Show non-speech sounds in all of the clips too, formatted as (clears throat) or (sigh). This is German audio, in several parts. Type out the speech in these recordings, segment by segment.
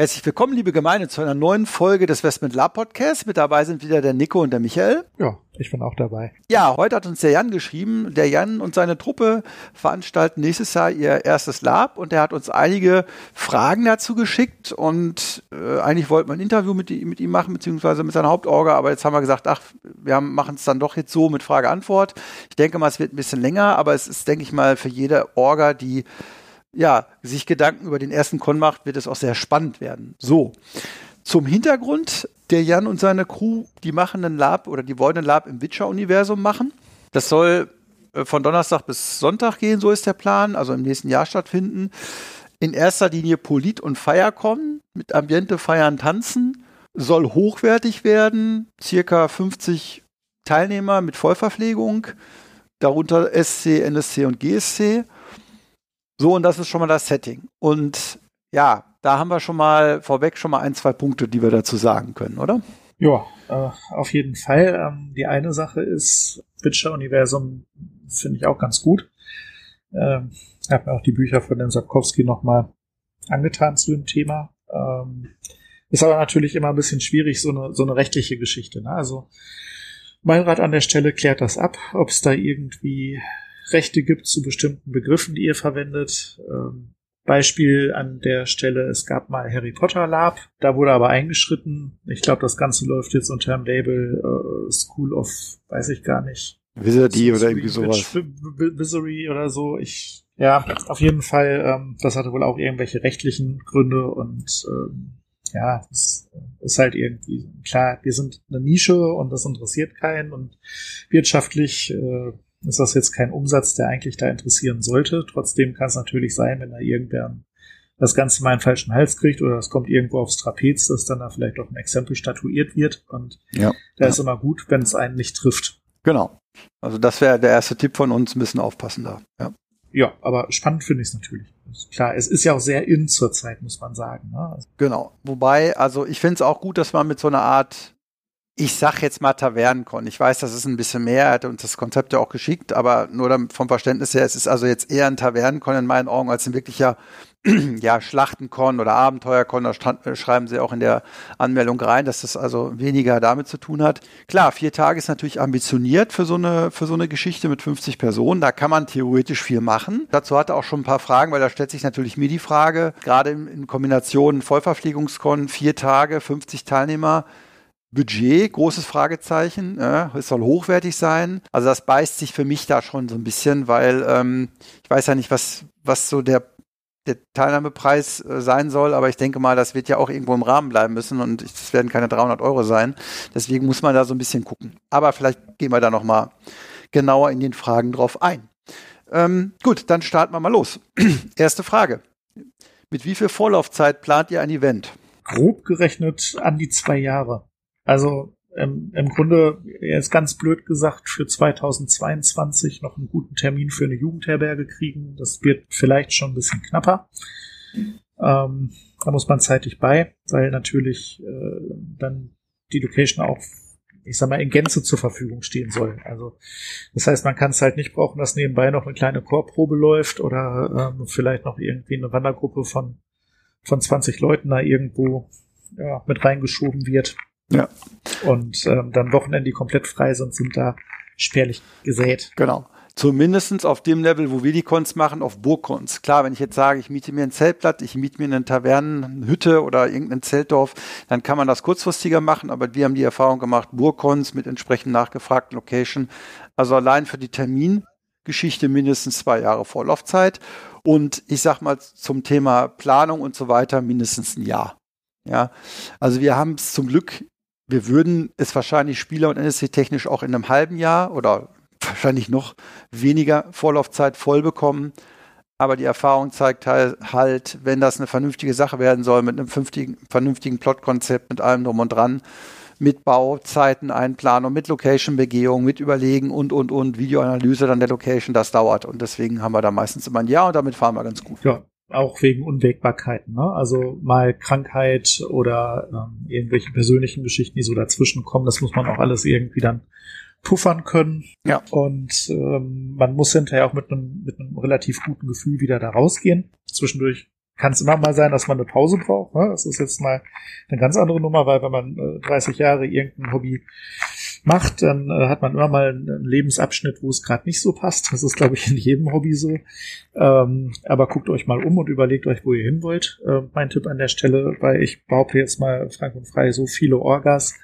Herzlich willkommen, liebe Gemeinde, zu einer neuen Folge des Westment Lab Podcasts. Mit dabei sind wieder der Nico und der Michael. Ja, ich bin auch dabei. Ja, heute hat uns der Jan geschrieben. Der Jan und seine Truppe veranstalten nächstes Jahr ihr erstes Lab und er hat uns einige Fragen dazu geschickt und äh, eigentlich wollten wir ein Interview mit, mit, ihm machen, beziehungsweise mit seiner Hauptorga, aber jetzt haben wir gesagt, ach, wir machen es dann doch jetzt so mit Frage-Antwort. Ich denke mal, es wird ein bisschen länger, aber es ist, denke ich mal, für jede Orga, die ja, sich Gedanken über den ersten Con macht, wird es auch sehr spannend werden. So. Zum Hintergrund, der Jan und seine Crew, die machen einen Lab oder die wollen einen Lab im Witcher-Universum machen. Das soll äh, von Donnerstag bis Sonntag gehen, so ist der Plan, also im nächsten Jahr stattfinden. In erster Linie Polit und Feiercon mit Ambiente, Feiern, Tanzen. Soll hochwertig werden, circa 50 Teilnehmer mit Vollverpflegung, darunter SC, NSC und GSC. So, und das ist schon mal das Setting. Und ja, da haben wir schon mal vorweg schon mal ein, zwei Punkte, die wir dazu sagen können, oder? Ja, äh, auf jeden Fall. Ähm, die eine Sache ist, Witcher-Universum finde ich auch ganz gut. Ähm, ich habe mir auch die Bücher von dem Sapkowski nochmal angetan zu dem Thema. Ähm, ist aber natürlich immer ein bisschen schwierig, so eine, so eine rechtliche Geschichte. Ne? Also mein Rat an der Stelle klärt das ab, ob es da irgendwie Rechte gibt zu bestimmten Begriffen, die ihr verwendet. Ähm, Beispiel an der Stelle, es gab mal Harry Potter Lab, da wurde aber eingeschritten. Ich glaube, das Ganze läuft jetzt unter dem Label äh, School of, weiß ich gar nicht. Wizardy oder irgendwie sowas. Wizardry oder so. Ich, ja, auf jeden Fall, ähm, das hatte wohl auch irgendwelche rechtlichen Gründe und ähm, ja, es ist halt irgendwie klar, wir sind eine Nische und das interessiert keinen und wirtschaftlich äh, ist das jetzt kein Umsatz, der eigentlich da interessieren sollte. Trotzdem kann es natürlich sein, wenn da irgendwer das Ganze mal einen falschen Hals kriegt oder es kommt irgendwo aufs Trapez, dass dann da vielleicht auch ein Exempel statuiert wird. Und ja, da ja. ist immer gut, wenn es einen nicht trifft. Genau. Also das wäre der erste Tipp von uns, ein bisschen aufpassen da. Ja, ja aber spannend finde ich es natürlich. Klar, es ist ja auch sehr in zur Zeit, muss man sagen. Ne? Also genau. Wobei, also ich finde es auch gut, dass man mit so einer Art ich sag jetzt mal Tavernenkon. Ich weiß, das ist ein bisschen mehr, er hat uns das Konzept ja auch geschickt, aber nur vom Verständnis her, es ist also jetzt eher ein Tavernenkon in meinen Augen als ein wirklicher (clears throat) ja, Schlachtenkon oder Abenteuerkon, da äh, schreiben sie auch in der Anmeldung rein, dass das also weniger damit zu tun hat. Klar, vier Tage ist natürlich ambitioniert für so eine, für so eine Geschichte mit 50 Personen. Da kann man theoretisch viel machen. Dazu hatte auch schon ein paar Fragen, weil da stellt sich natürlich mir die Frage, gerade in, in Kombination Vollverpflegungskon, vier Tage, 50 Teilnehmer, Budget, großes Fragezeichen. Ja, es soll hochwertig sein. Also das beißt sich für mich da schon so ein bisschen, weil ähm, ich weiß ja nicht, was, was so der, der Teilnahmepreis äh, sein soll, aber ich denke mal, das wird ja auch irgendwo im Rahmen bleiben müssen und es werden keine 300 Euro sein. Deswegen muss man da so ein bisschen gucken. Aber vielleicht gehen wir da noch mal genauer in den Fragen drauf ein. Ähm, gut, dann starten wir mal los. (clears throat) Erste Frage. Mit wie viel Vorlaufzeit plant ihr ein Event? Grob gerechnet an die zwei Jahre. Also ähm, im Grunde, jetzt ganz blöd gesagt, für 2022 noch einen guten Termin für eine Jugendherberge kriegen. Das wird vielleicht schon ein bisschen knapper. Ähm, da muss man zeitig bei, weil natürlich äh, dann die Location auch, ich sag mal, in Gänze zur Verfügung stehen soll. Also das heißt, man kann es halt nicht brauchen, dass nebenbei noch eine kleine Chorprobe läuft oder ähm, vielleicht noch irgendwie eine Wandergruppe von, von 20 Leuten da irgendwo ja, mit reingeschoben wird. Ja. Und ähm, dann Wochenende, die komplett frei sind, sind da spärlich gesät. Genau. Zumindestens auf dem Level, wo wir die Cons machen, auf Burgcons. Klar, wenn ich jetzt sage, ich miete mir ein Zeltplatz, ich miete mir eine Tavernenhütte oder irgendein Zeltdorf, dann kann man das kurzfristiger machen, aber wir haben die Erfahrung gemacht, Burgcons mit entsprechend nachgefragten Location. Also allein für die Termingeschichte mindestens zwei Jahre Vorlaufzeit. Und ich sag mal zum Thema Planung und so weiter mindestens ein Jahr. Ja, also wir haben es zum Glück wir würden es wahrscheinlich Spieler und NSC technisch auch in einem halben Jahr oder wahrscheinlich noch weniger Vorlaufzeit voll bekommen. Aber die Erfahrung zeigt halt, wenn das eine vernünftige Sache werden soll, mit einem vernünftigen Plotkonzept, mit allem drum und dran, mit Bauzeiten, Einplanung, mit Location-Begehung, mit Überlegen und, und, und, Videoanalyse dann der Location, das dauert. Und deswegen haben wir da meistens immer ein Jahr und damit fahren wir ganz gut. Ja, auch wegen Unwägbarkeiten. Ne? Also mal Krankheit oder ähm, irgendwelche persönlichen Geschichten, die so dazwischen kommen, das muss man auch alles irgendwie dann puffern können. Ja. Und ähm, man muss hinterher auch mit einem mit einem relativ guten Gefühl wieder da rausgehen. Zwischendurch kann es immer mal sein, dass man eine Pause braucht. Ne? Das ist jetzt mal eine ganz andere Nummer, weil wenn man äh, 30 Jahre irgendein Hobby macht, dann äh, hat man immer mal einen Lebensabschnitt, wo es gerade nicht so passt. Das ist, glaube ich, in jedem Hobby so. Ähm, aber guckt euch mal um und überlegt euch, wo ihr hin wollt. Äh, mein Tipp an der Stelle, weil ich behaupte jetzt mal frank und frei so viele Orgas,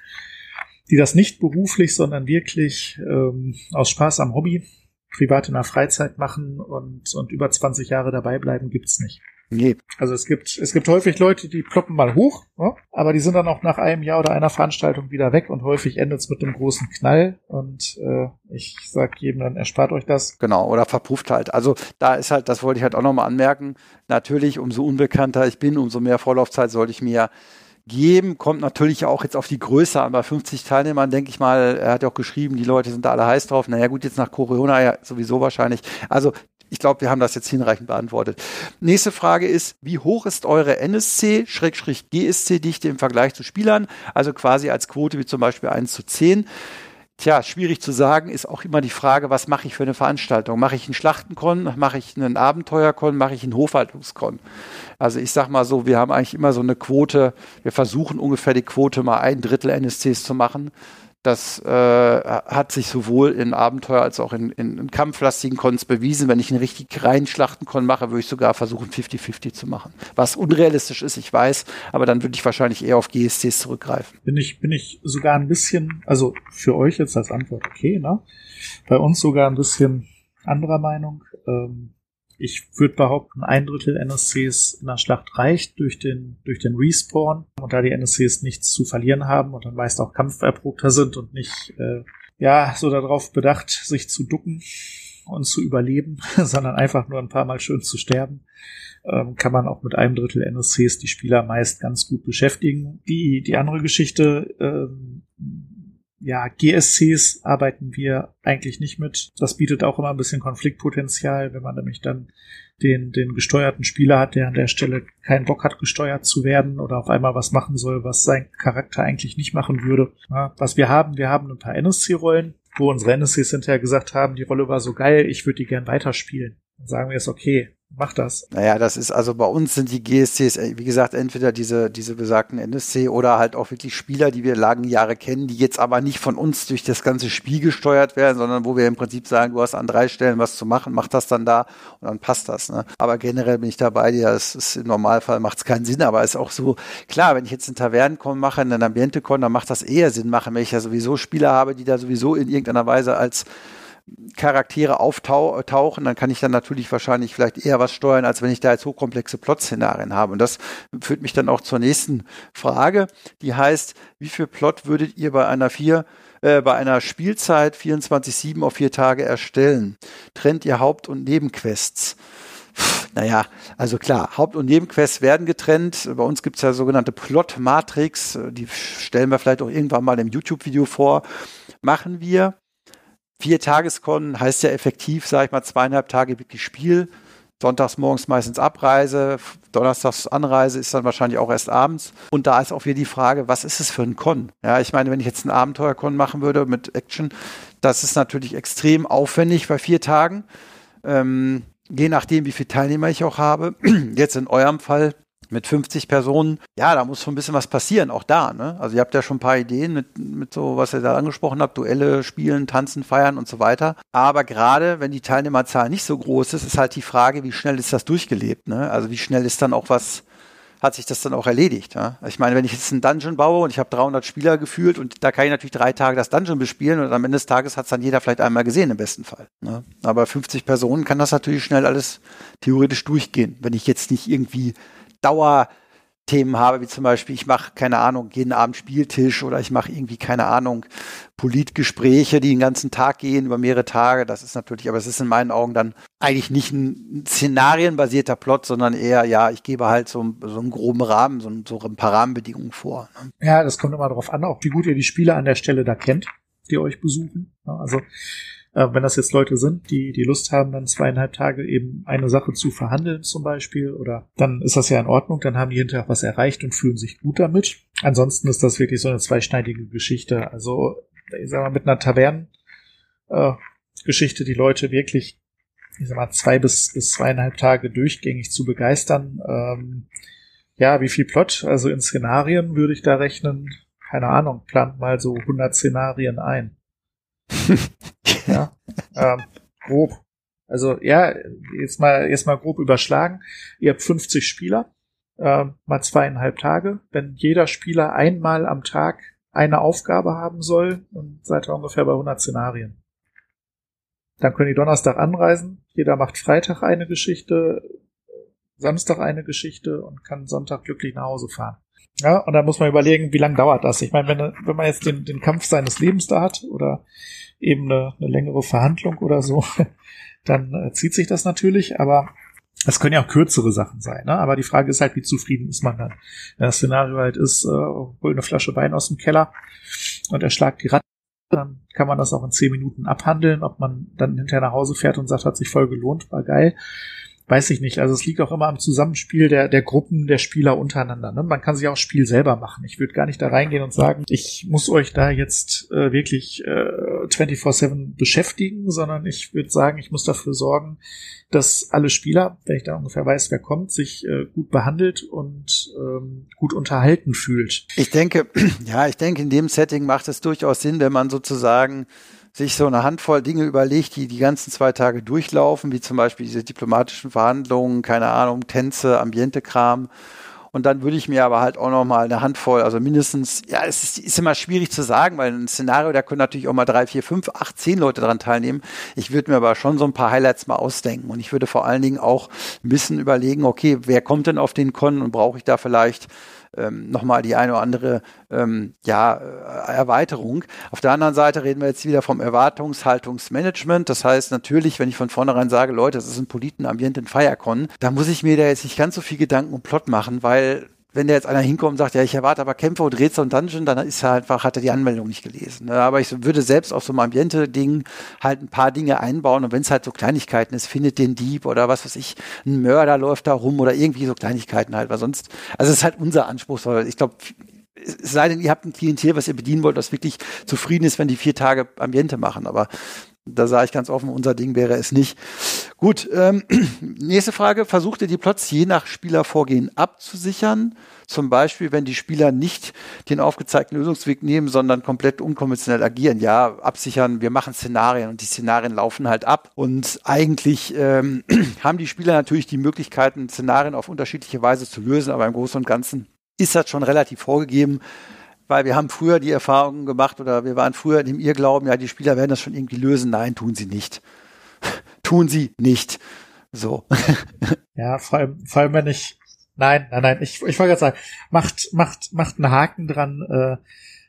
die das nicht beruflich, sondern wirklich ähm, aus Spaß am Hobby, privat in der Freizeit machen und, und über 20 Jahre dabei bleiben, gibt's nicht. Nee. Also es gibt, es gibt häufig Leute, die ploppen mal hoch, ne? aber die sind dann auch nach einem Jahr oder einer Veranstaltung wieder weg und häufig endet es mit einem großen Knall. Und äh, ich sag jedem dann, erspart euch das. Genau, oder verpufft halt. Also da ist halt, das wollte ich halt auch nochmal anmerken, natürlich, umso unbekannter ich bin, umso mehr Vorlaufzeit sollte ich mir geben. Kommt natürlich auch jetzt auf die Größe an. Bei 50 Teilnehmern denke ich mal, er hat ja auch geschrieben, die Leute sind da alle heiß drauf. Naja gut, jetzt nach Corona ja sowieso wahrscheinlich. Also ich glaube, wir haben das jetzt hinreichend beantwortet. Nächste Frage ist, wie hoch ist eure NSC-GSC-Dichte im Vergleich zu Spielern? Also quasi als Quote wie zum Beispiel 1 zu 10. Tja, schwierig zu sagen, ist auch immer die Frage, was mache ich für eine Veranstaltung? Mache ich einen Schlachtenkon, mache ich einen Abenteuerkon, mache ich einen Hofhaltungskon? Also ich sag mal so, wir haben eigentlich immer so eine Quote, wir versuchen ungefähr die Quote mal ein Drittel NSCs zu machen. Das äh, hat sich sowohl in Abenteuer als auch in, in, in kampflastigen Cons bewiesen. Wenn ich einen richtig reinen Schlachtenkon mache, würde ich sogar versuchen, 50-50 zu machen. Was unrealistisch ist, ich weiß, aber dann würde ich wahrscheinlich eher auf GSCs zurückgreifen. Bin ich, bin ich sogar ein bisschen, also für euch jetzt als Antwort okay, ne? Bei uns sogar ein bisschen anderer Meinung. Ähm, ich würde behaupten, ein Drittel NSCs in der Schlacht reicht durch den, durch den Respawn. Und da die NSCs nichts zu verlieren haben und dann meist auch kampferprobter sind und nicht, äh, ja, so darauf bedacht, sich zu ducken und zu überleben, (laughs) sondern einfach nur ein paar Mal schön zu sterben, ähm, kann man auch mit einem Drittel NSCs die Spieler meist ganz gut beschäftigen. Die, die andere Geschichte, ähm, ja, GSCs arbeiten wir eigentlich nicht mit. Das bietet auch immer ein bisschen Konfliktpotenzial, wenn man nämlich dann den, den gesteuerten Spieler hat, der an der Stelle keinen Bock hat, gesteuert zu werden oder auf einmal was machen soll, was sein Charakter eigentlich nicht machen würde. Ja, was wir haben, wir haben ein paar NSC-Rollen, wo unsere NSCs hinterher gesagt haben, die Rolle war so geil, ich würde die gern weiterspielen. Dann sagen wir es, okay, Mach das. Naja, das ist also bei uns sind die GSCs, äh, wie gesagt, entweder diese, diese besagten NSC oder halt auch wirklich Spieler, die wir lange Jahre kennen, die jetzt aber nicht von uns durch das ganze Spiel gesteuert werden, sondern wo wir im Prinzip sagen, du hast an drei Stellen was zu machen, mach das dann da und dann passt das. Ne? Aber generell bin ich dabei dir, es ist im Normalfall macht es keinen Sinn, aber es ist auch so, klar, wenn ich jetzt einen Tavernenkon mache, einen Ambiente-Con, dann macht das eher Sinn machen, wenn ich ja sowieso Spieler habe, die da sowieso in irgendeiner Weise als Charaktere auftauchen, dann kann ich dann natürlich wahrscheinlich vielleicht eher was steuern, als wenn ich da jetzt hochkomplexe Plot-Szenarien habe. Und das führt mich dann auch zur nächsten Frage, die heißt, wie viel Plot würdet ihr bei einer vier äh, bei einer Spielzeit 24-7 auf vier Tage erstellen? Trennt ihr Haupt- und Nebenquests? Naja, also klar, Haupt- und Nebenquests werden getrennt. Bei uns gibt es ja sogenannte Plot-Matrix, die stellen wir vielleicht auch irgendwann mal im YouTube-Video vor. Machen wir. Vier Tageskon heißt ja effektiv, sage ich mal, zweieinhalb Tage wirklich Spiel. Sonntags morgens meistens Abreise, Donnerstags Anreise ist dann wahrscheinlich auch erst abends. Und da ist auch wieder die Frage, was ist es für ein Con? Ja, ich meine, wenn ich jetzt einen Abenteuer-Con machen würde mit Action, das ist natürlich extrem aufwendig bei vier Tagen. Ähm, je nachdem, wie viele Teilnehmer ich auch habe. (clears throat) Jetzt in eurem Fall mit 50 Personen, ja, da muss schon ein bisschen was passieren, auch da. Ne? Also ihr habt ja schon ein paar Ideen mit, mit so, was ihr da angesprochen habt, Duelle, Spielen, Tanzen, Feiern und so weiter. Aber gerade wenn die Teilnehmerzahl nicht so groß ist, ist halt die Frage, wie schnell ist das durchgelebt? Ne? Also wie schnell ist dann auch was, hat sich das dann auch erledigt. Ja? Ich meine, wenn ich jetzt einen Dungeon baue und ich habe 300 Spieler gefühlt und da kann ich natürlich drei Tage das Dungeon bespielen und am Ende des Tages hat es dann jeder vielleicht einmal gesehen im besten Fall. Ne? Aber 50 Personen kann das natürlich schnell alles theoretisch durchgehen, wenn ich jetzt nicht irgendwie Dauer Themen habe, wie zum Beispiel, ich mache, keine Ahnung, jeden Abend Spieltisch oder ich mache irgendwie, keine Ahnung, Politgespräche, die den ganzen Tag gehen, über mehrere Tage. Das ist natürlich, aber es ist in meinen Augen dann eigentlich nicht ein szenarienbasierter Plot, sondern eher, ja, ich gebe halt so, so einen groben Rahmen, so, so ein paar Rahmenbedingungen vor. Ne? Ja, das kommt immer darauf an, auch wie gut ihr die Spieler an der Stelle da kennt, die euch besuchen. Also äh, wenn das jetzt Leute sind, die die Lust haben, dann zweieinhalb Tage eben eine Sache zu verhandeln zum Beispiel, oder dann ist das ja in Ordnung, dann haben die hinterher was erreicht und fühlen sich gut damit. Ansonsten ist das wirklich so eine zweischneidige Geschichte. Also, ich sag mal, mit einer Tavernen äh, die Leute wirklich, ich sag mal, zwei bis, bis zweieinhalb Tage durchgängig zu begeistern. Ähm, ja, wie viel Plot? Also in Szenarien würde ich da rechnen, keine Ahnung, plant mal so 100 Szenarien ein. Ja, ähm, grob. Also ja, jetzt mal jetzt mal grob überschlagen. Ihr habt 50 Spieler, äh, mal zweieinhalb Tage. Wenn jeder Spieler einmal am Tag eine Aufgabe haben soll, dann seid ihr ungefähr bei 100 Szenarien. Dann können die Donnerstag anreisen. Jeder macht Freitag eine Geschichte, Samstag eine Geschichte und kann Sonntag glücklich nach Hause fahren. Ja, und dann muss man überlegen, wie lange dauert das? Ich meine, wenn, wenn man jetzt den, den Kampf seines Lebens da hat oder eben eine, eine längere Verhandlung oder so, (laughs) dann äh, zieht sich das natürlich, aber es können ja auch kürzere Sachen sein, ne? Aber die Frage ist halt, wie zufrieden ist man dann? Wenn das Szenario halt ist, äh, hol eine Flasche Wein aus dem Keller und erschlagt die Ratte, dann kann man das auch in zehn Minuten abhandeln, ob man dann hinterher nach Hause fährt und sagt, hat sich voll gelohnt, war geil weiß ich nicht. Also es liegt auch immer am Zusammenspiel der, der Gruppen der Spieler untereinander. Ne? Man kann sich auch Spiel selber machen. Ich würde gar nicht da reingehen und sagen, ich muss euch da jetzt äh, wirklich äh, 24-7 beschäftigen, sondern ich würde sagen, ich muss dafür sorgen, dass alle Spieler, wenn ich da ungefähr weiß, wer kommt, sich äh, gut behandelt und ähm, gut unterhalten fühlt. Ich denke, (clears throat) ja, ich denke, in dem Setting macht es durchaus Sinn, wenn man sozusagen sich so eine Handvoll Dinge überlegt, die die ganzen zwei Tage durchlaufen, wie zum Beispiel diese diplomatischen Verhandlungen, keine Ahnung, Tänze, Ambientekram. Und dann würde ich mir aber halt auch noch mal eine Handvoll, also mindestens, ja, es ist, ist immer schwierig zu sagen, weil ein Szenario, da können natürlich auch mal drei, vier, fünf, acht, zehn Leute dran teilnehmen. Ich würde mir aber schon so ein paar Highlights mal ausdenken. Und ich würde vor allen Dingen auch ein bisschen überlegen, okay, wer kommt denn auf den Con und brauche ich da vielleicht ähm, nochmal die eine oder andere ähm, ja, äh, Erweiterung. Auf der anderen Seite reden wir jetzt wieder vom Erwartungshaltungsmanagement. Das heißt natürlich, wenn ich von vornherein sage, Leute, das ist ein Politenambient in Firecon, da muss ich mir da jetzt nicht ganz so viel Gedanken um Plot machen, weil wenn da jetzt einer hinkommt und sagt, ja, ich erwarte aber Kämpfe und Rätsel und Dungeon, dann ist er einfach, hat er die Anmeldung nicht gelesen. Ne? Aber ich würde selbst auf so einem Ambiente-Ding halt ein paar Dinge einbauen und wenn es halt so Kleinigkeiten ist, findet den Dieb oder was weiß ich, ein Mörder läuft da rum oder irgendwie so Kleinigkeiten halt, weil sonst, also es ist halt unser Anspruch, ich glaube, es sei denn, ihr habt ein Klientel, was ihr bedienen wollt, das wirklich zufrieden ist, wenn die vier Tage Ambiente machen. Aber da sage ich ganz offen, unser Ding wäre es nicht. Gut, ähm, (clears throat) nächste Frage. Versucht ihr die Plots je nach Spielervorgehen abzusichern? Zum Beispiel, wenn die Spieler nicht den aufgezeigten Lösungsweg nehmen, sondern komplett unkonventionell agieren. Ja, absichern, wir machen Szenarien und die Szenarien laufen halt ab. Und eigentlich ähm, (clears throat) haben die Spieler natürlich die Möglichkeiten, Szenarien auf unterschiedliche Weise zu lösen, aber im Großen und Ganzen ist das schon relativ vorgegeben weil wir haben früher die Erfahrung gemacht oder wir waren früher in dem Irrglauben, ja, die Spieler werden das schon irgendwie lösen. Nein, tun sie nicht. (laughs) tun sie nicht. So. (laughs) ja, vor allem, vor allem wenn ich, nein, nein, nein, ich, ich wollte gerade sagen, macht, macht, macht einen Haken dran, äh,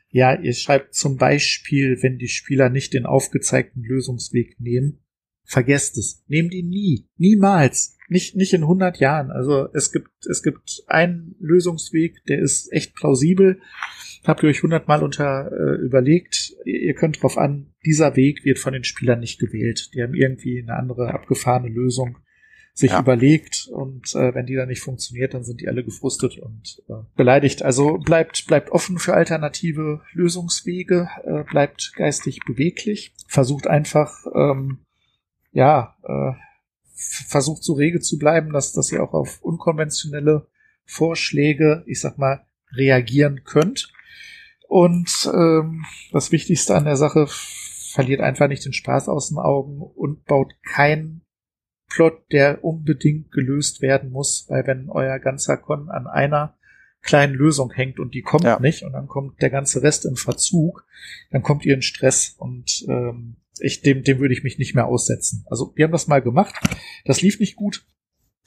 ja, ihr schreibt zum Beispiel, wenn die Spieler nicht den aufgezeigten Lösungsweg nehmen, vergesst es. Nehmt ihn nie. Niemals. Nicht, nicht in 100 Jahren. Also es gibt, es gibt einen Lösungsweg, der ist echt plausibel habt ihr euch hundertmal unter äh, überlegt, ihr könnt drauf an, dieser Weg wird von den Spielern nicht gewählt. Die haben irgendwie eine andere abgefahrene Lösung sich ja. überlegt und äh, wenn die dann nicht funktioniert, dann sind die alle gefrustet und äh, beleidigt. Also bleibt bleibt offen für alternative Lösungswege, äh, bleibt geistig beweglich, versucht einfach ähm, ja äh, versucht so rege zu bleiben, dass dass ihr auch auf unkonventionelle Vorschläge, ich sag mal, reagieren könnt. Und ähm, das Wichtigste an der Sache, verliert einfach nicht den Spaß aus den Augen und baut keinen Plot, der unbedingt gelöst werden muss, weil wenn euer ganzer Con an einer kleinen Lösung hängt und die kommt ja. nicht und dann kommt der ganze Rest in Verzug, dann kommt ihr in Stress und ähm, ich dem dem würde ich mich nicht mehr aussetzen. Also wir haben das mal gemacht, das lief nicht gut,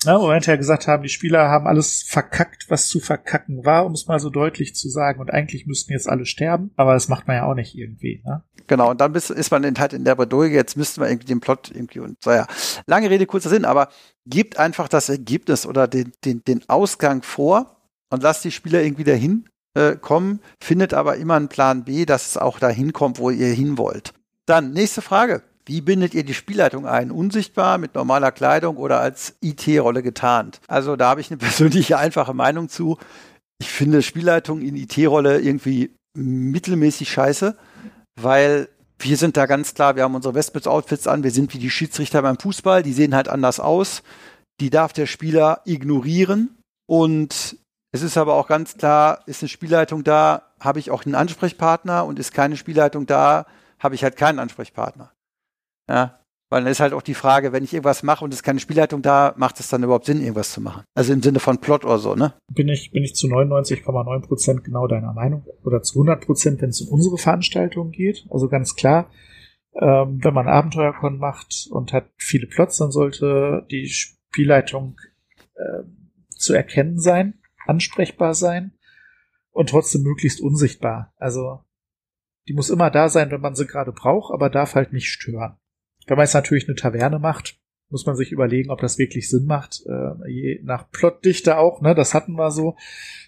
Ja, wo wir hinterher gesagt haben, die Spieler haben alles verkackt, was zu verkacken war, um es mal so deutlich zu sagen. Und eigentlich müssten jetzt alle sterben, aber das macht man ja auch nicht irgendwie. Ne? Genau, und dann ist man halt in der Bredouille, jetzt müssten wir irgendwie den Plot irgendwie und so ja. Lange Rede, kurzer Sinn, aber gibt einfach das Ergebnis oder den, den, den Ausgang vor und lasst die Spieler irgendwie dahin äh, kommen, findet aber immer einen Plan B, dass es auch dahin kommt, wo ihr hin wollt. Dann, nächste Frage. Wie bindet ihr die Spielleitung ein? Unsichtbar, mit normaler Kleidung oder als IT-Rolle getarnt? Also da habe ich eine (laughs) persönliche einfache Meinung zu. Ich finde Spielleitung in IT-Rolle irgendwie mittelmäßig scheiße, weil wir sind da ganz klar, wir haben unsere Westbits-Outfits an, wir sind wie die Schiedsrichter beim Fußball, die sehen halt anders aus. Die darf der Spieler ignorieren und es ist aber auch ganz klar, ist eine Spielleitung da, habe ich auch einen Ansprechpartner und ist keine Spielleitung da, habe ich halt keinen Ansprechpartner. Ja, weil dann ist halt auch die Frage, wenn ich irgendwas mache und es ist keine Spielleitung da, macht es dann überhaupt Sinn, irgendwas zu machen? Also im Sinne von Plot oder so, ne? Bin ich, bin ich zu 99,9 Prozent genau deiner Meinung oder zu 100 Prozent, wenn es um unsere Veranstaltung geht. Also ganz klar, ähm, wenn man Abenteuerkon macht und hat viele Plots, dann sollte die Spielleitung äh, zu erkennen sein, ansprechbar sein und trotzdem möglichst unsichtbar. Also die muss immer da sein, wenn man sie gerade braucht, aber darf halt nicht stören. Wenn man jetzt natürlich eine Taverne macht, muss man sich überlegen, ob das wirklich Sinn macht. Äh, je nach Plotdichte auch, ne? Das hatten wir so.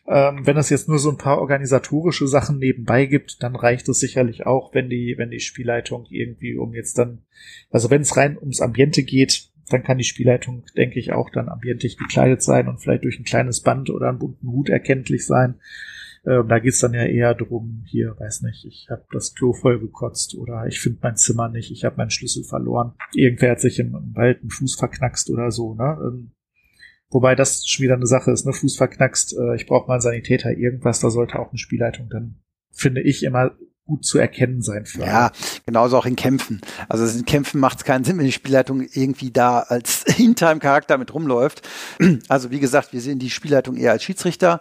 Ähm, wenn es jetzt nur so ein paar organisatorische Sachen nebenbei gibt, dann reicht es sicherlich auch, wenn die, wenn die Spielleitung irgendwie um jetzt dann, also wenn es rein ums Ambiente geht, dann kann die Spielleitung, denke ich, auch dann ambientig gekleidet sein und vielleicht durch ein kleines Band oder einen bunten Hut erkenntlich sein. Ähm, da geht's dann ja eher drum, hier, weiß nicht, ich habe das Klo voll gekotzt oder ich finde mein Zimmer nicht, ich habe meinen Schlüssel verloren. Irgendwer hat sich im, im Wald einen Fuß verknackst oder so, ne? Ähm, wobei das schon wieder eine Sache ist, ne? Fuß verknackst, äh, ich brauche mal einen Sanitäter, irgendwas, da sollte auch eine Spielleitung dann, finde ich, immer gut zu erkennen sein für Ja, genauso auch in Kämpfen. Also in Kämpfen macht es keinen Sinn, wenn die Spielleitung irgendwie da als (laughs) In-Time-Charakter mit rumläuft. Also wie gesagt, wir sehen die Spielleitung eher als Schiedsrichter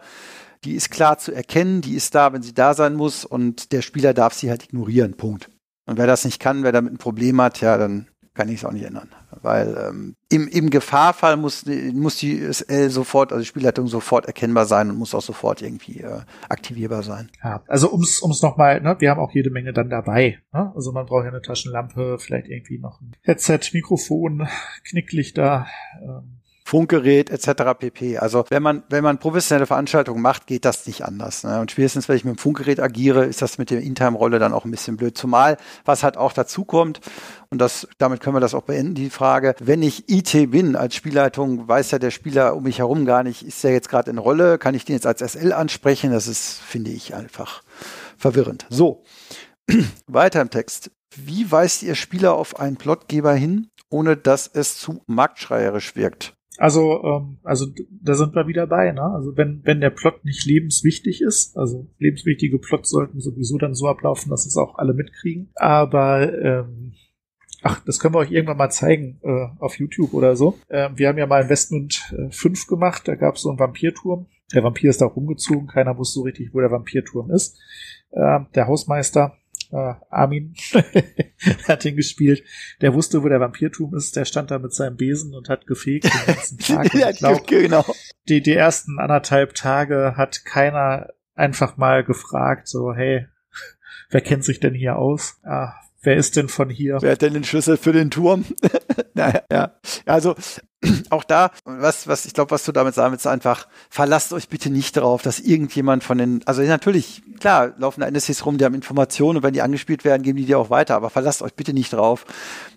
die ist klar zu erkennen, die ist da, wenn sie da sein muss und der Spieler darf sie halt ignorieren. Punkt. Und wer das nicht kann, wer damit ein Problem hat, ja, dann kann ich es auch nicht ändern. Weil ähm, im, im Gefahrfall muss, muss die SL sofort, also die Spielleitung sofort erkennbar sein und muss auch sofort irgendwie äh, aktivierbar sein. Ja, also ums ums nochmal, ne, wir haben auch jede Menge dann dabei. Ne? Also man braucht ja eine Taschenlampe, vielleicht irgendwie noch ein Headset, Mikrofon, Knicklichter. Ähm, Funkgerät etc. pp. Also wenn man, wenn man professionelle Veranstaltungen macht, geht das nicht anders. Ne? Und spätestens, wenn ich mit dem Funkgerät agiere, ist das mit der Intime-Rolle dann auch ein bisschen blöd. Zumal, was halt auch dazu kommt, und das, damit können wir das auch beenden, die Frage, wenn ich IT bin als Spielleitung, weiß ja der Spieler um mich herum gar nicht, ist der jetzt gerade in Rolle, kann ich den jetzt als SL ansprechen? Das ist, finde ich, einfach verwirrend. So, (clears throat) weiter im Text. Wie weist ihr Spieler auf einen Plotgeber hin, ohne dass es zu marktschreierisch wirkt? Also, ähm, also da sind wir wieder bei, ne? Also wenn, wenn der Plot nicht lebenswichtig ist, also lebenswichtige Plots sollten sowieso dann so ablaufen, dass es auch alle mitkriegen. Aber ähm, Ach, das können wir euch irgendwann mal zeigen äh, auf YouTube oder so. Ähm, wir haben ja mal Investment äh, 5 gemacht, da gab es so einen Vampirturm. Der Vampir ist da rumgezogen, keiner wusste so richtig, wo der Vampirturm ist. Ähm, der Hausmeister äh, Armin (laughs) hat ihn gespielt. Der wusste, wo der Vampirtum ist. Der stand da mit seinem Besen und hat gefegt den ganzen (laughs) Tag. ja, glaub, genau. Die, die ersten anderthalb Tage hat keiner einfach mal gefragt, so, hey, (laughs) wer kennt sich denn hier aus? Ah, wer ist denn von hier? Wer hat denn den Schlüssel für den Turm? (laughs) naja, ja. Also (clears throat) auch da, was, was ich glaube, was du damit sagen willst, einfach, verlasst euch bitte nicht darauf, dass irgendjemand von den, also natürlich, klar, laufen da NSCs rum, die haben Informationen und wenn die angespielt werden, geben die dir auch weiter, aber verlasst euch bitte nicht darauf,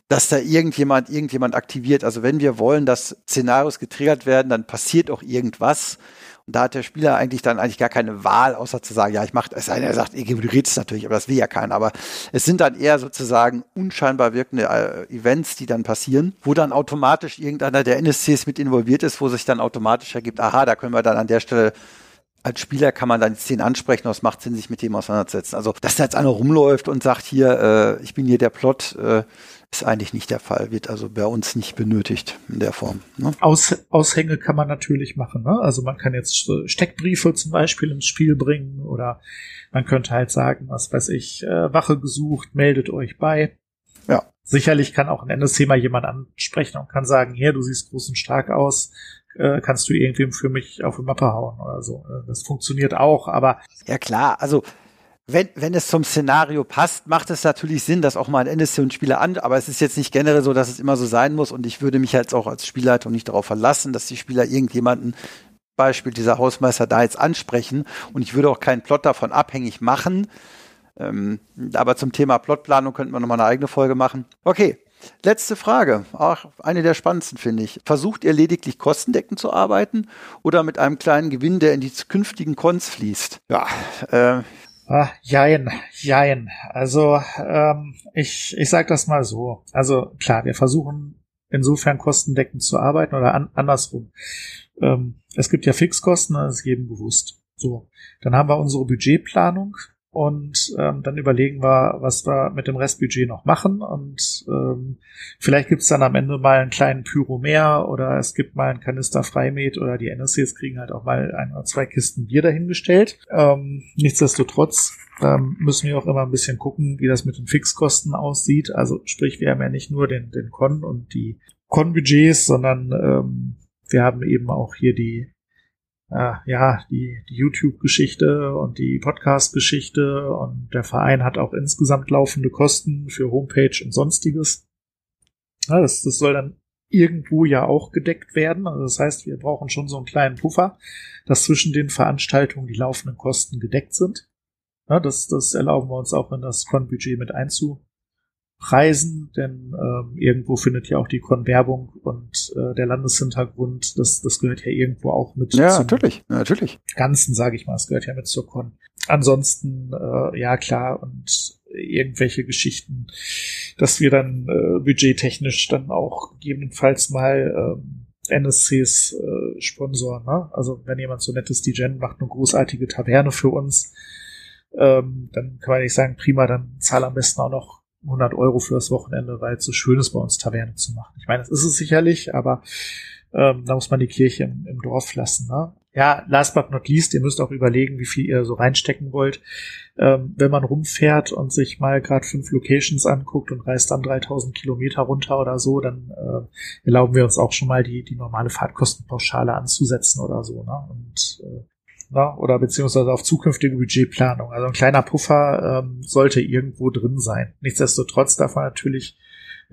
dass da irgendjemand, irgendjemand aktiviert. Also wenn wir wollen, dass Szenarios getriggert werden, dann passiert auch irgendwas. Und da hat der Spieler eigentlich dann eigentlich gar keine Wahl, außer zu sagen, ja, ich mache es. Er sagt, ihr ignoriert es natürlich, aber das will ja keiner. Aber es sind dann eher sozusagen unscheinbar wirkende äh, Events, die dann passieren, wo dann automatisch irgendeiner der NSCs mit involviert ist, wo sich dann automatisch ergibt, aha, da können wir dann an der Stelle als Spieler kann man dann die Szenen ansprechen, es macht Sinn, sich mit dem auseinanderzusetzen. Also, dass da jetzt einer rumläuft und sagt, hier, äh, ich bin hier der Plot, äh, ist eigentlich nicht der Fall, wird also bei uns nicht benötigt in der Form. Ne? Aus, Aushänge kann man natürlich machen. Ne? Also man kann jetzt Steckbriefe zum Beispiel ins Spiel bringen oder man könnte halt sagen, was weiß ich, äh, Wache gesucht, meldet euch bei. Ja. Sicherlich kann auch ein NSC mal jemand ansprechen und kann sagen, hier, du siehst groß und stark aus, äh, kannst du irgendwem für mich auf die Mappe hauen oder so. Äh, das funktioniert auch, aber. Ja klar, also wenn, wenn es zum Szenario passt, macht es natürlich Sinn, dass auch mal ein NSC und Spieler an, aber es ist jetzt nicht generell so, dass es immer so sein muss und ich würde mich jetzt auch als Spielleitung nicht darauf verlassen, dass die Spieler irgendjemanden, Beispiel dieser Hausmeister da jetzt ansprechen und ich würde auch keinen Plot davon abhängig machen. Ähm, aber zum Thema Plotplanung könnten wir nochmal eine eigene Folge machen. Okay, Letzte Frage, auch eine der spannendsten finde ich. Versucht ihr lediglich kostendeckend zu arbeiten oder mit einem kleinen Gewinn, der in die künftigen Cons fließt? Ja, äh, Ah, jein, jein. Also ähm, ich, ich sage das mal so. Also klar, wir versuchen insofern kostendeckend zu arbeiten oder an, andersrum. Ähm, es gibt ja Fixkosten, das ist jedem bewusst. So, dann haben wir unsere Budgetplanung und ähm, dann überlegen wir, was wir mit dem Restbudget noch machen und ähm, vielleicht gibt's dann am Ende mal einen kleinen Pyro mehr oder es gibt mal einen Kanister Freimet oder die NSCs kriegen halt auch mal ein oder zwei Kisten Bier dahingestellt. Ähm, nichtsdestotrotz ähm, müssen wir auch immer ein bisschen gucken, wie das mit den Fixkosten aussieht. Also sprich, wir haben ja nicht nur den, den Con und die Con-Budgets, sondern ähm, wir haben eben auch hier die äh, ja, die, die YouTube-Geschichte und die Podcast-Geschichte und der Verein hat auch insgesamt laufende Kosten für Homepage und sonstiges. Ja, das, das soll dann irgendwo ja auch gedeckt werden. Also das heißt, wir brauchen schon so einen kleinen Puffer, dass zwischen den Veranstaltungen die laufenden Kosten gedeckt sind. Ja, das, das erlauben wir uns auch in das Con-Budget mit einzu, Preisen, denn ähm, irgendwo findet ja auch die Con-Werbung und äh, der Landeshintergrund, das, das gehört ja irgendwo auch mit ja, natürlich, natürlich. Ganzen, sage ich mal, es gehört ja mit zur Con. Ansonsten, äh, ja klar, und irgendwelche Geschichten, dass wir dann äh, budgettechnisch dann auch gegebenenfalls mal ähm, NSCs äh, sponsoren. Ne? Also wenn jemand so nettes DJen macht, eine großartige Taverne für uns, ähm, dann kann man nicht sagen, prima, dann zahl am besten auch noch 100 Euro fürs Wochenende, weil es so schön ist, bei uns Taverne zu machen. Ich meine, das ist es sicherlich, aber ähm, da muss man die Kirche im, im Dorf lassen. Ne? Ja, last but not least, ihr müsst auch überlegen, wie viel ihr so reinstecken wollt. Ähm, wenn man rumfährt und sich mal gerade fünf Locations anguckt und reist dann 3000 Kilometer runter oder so, dann äh, erlauben wir uns auch schon mal die, die normale Fahrtkostenpauschale anzusetzen oder so. Ne? Und äh, ne? oder beziehungsweise auf zukünftige Budgetplanung. Also ein kleiner Puffer ähm, sollte irgendwo drin sein. Nichtsdestotrotz darf man natürlich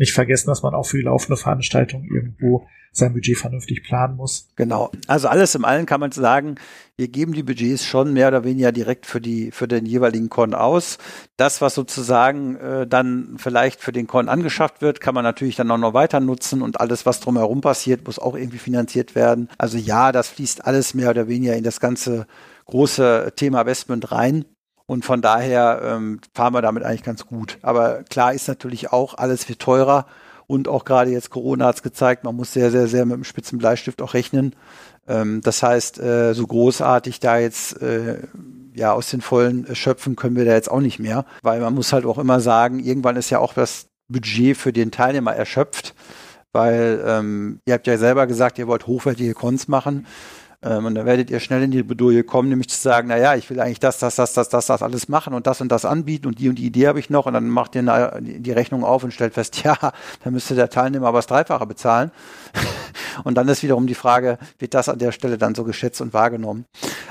nicht vergessen, dass man auch für die laufende Veranstaltung irgendwo sein Budget vernünftig planen muss. Genau. Also alles im Allen kann man sagen, wir geben die Budgets schon mehr oder weniger direkt für die für den jeweiligen Con aus. Das, was sozusagen äh, dann vielleicht für den Con angeschafft wird, kann man natürlich dann auch noch weiter nutzen und alles, was drumherum passiert, muss auch irgendwie finanziert werden. Also ja, das fließt alles mehr oder weniger in das ganze große Thema Investment rein. Und von daher ähm, fahren wir damit eigentlich ganz gut. Aber klar ist natürlich auch, alles wird teurer. Und auch gerade jetzt Corona hat es gezeigt, man muss sehr, sehr, sehr mit dem spitzen Bleistift auch rechnen. Ähm, das heißt, äh, so großartig da jetzt äh, ja aus den Vollen äh, schöpfen können wir da jetzt auch nicht mehr. Weil man muss halt auch immer sagen, irgendwann ist ja auch das Budget für den Teilnehmer erschöpft. Weil ähm, ihr habt ja selber gesagt, ihr wollt hochwertige Cons machen. Ähm, und da werdet ihr schnell in die Bedouille kommen, nämlich zu sagen, na ja, ich will eigentlich das, das, das, das, das, das alles machen und das und das anbieten und die und die Idee habe ich noch und dann macht ihr die Rechnung auf und stellt fest, (laughs) ja, da müsste der Teilnehmer aber das Dreifache bezahlen. (laughs) und dann ist wiederum die Frage, wird das an der Stelle dann so geschätzt und wahrgenommen?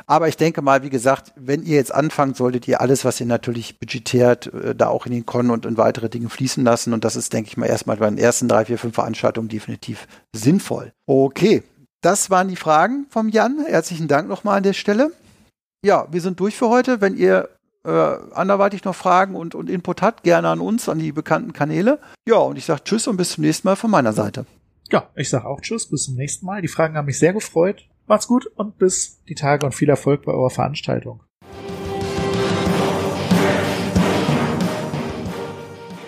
Aber ich denke mal, wie gesagt, wenn ihr jetzt anfangt, solltet ihr alles, was ihr natürlich budgetiert, äh, da auch in den Con und in weitere Dinge fließen lassen. Und das ist, denke ich mal, erstmal bei den ersten drei, vier, fünf Veranstaltungen definitiv sinnvoll. Okay, das waren die Fragen vom Jan. Herzlichen Dank nochmal an der Stelle. Ja, wir sind durch für heute. Wenn ihr äh, anderweitig noch Fragen und, und Input habt, gerne an uns, an die bekannten Kanäle. Ja, und ich sage Tschüss und bis zum nächsten Mal von meiner Seite. Ja, ich sage auch Tschüss, bis zum nächsten Mal. Die Fragen haben mich sehr gefreut. Macht's gut und bis die Tage und viel Erfolg bei eurer Veranstaltung.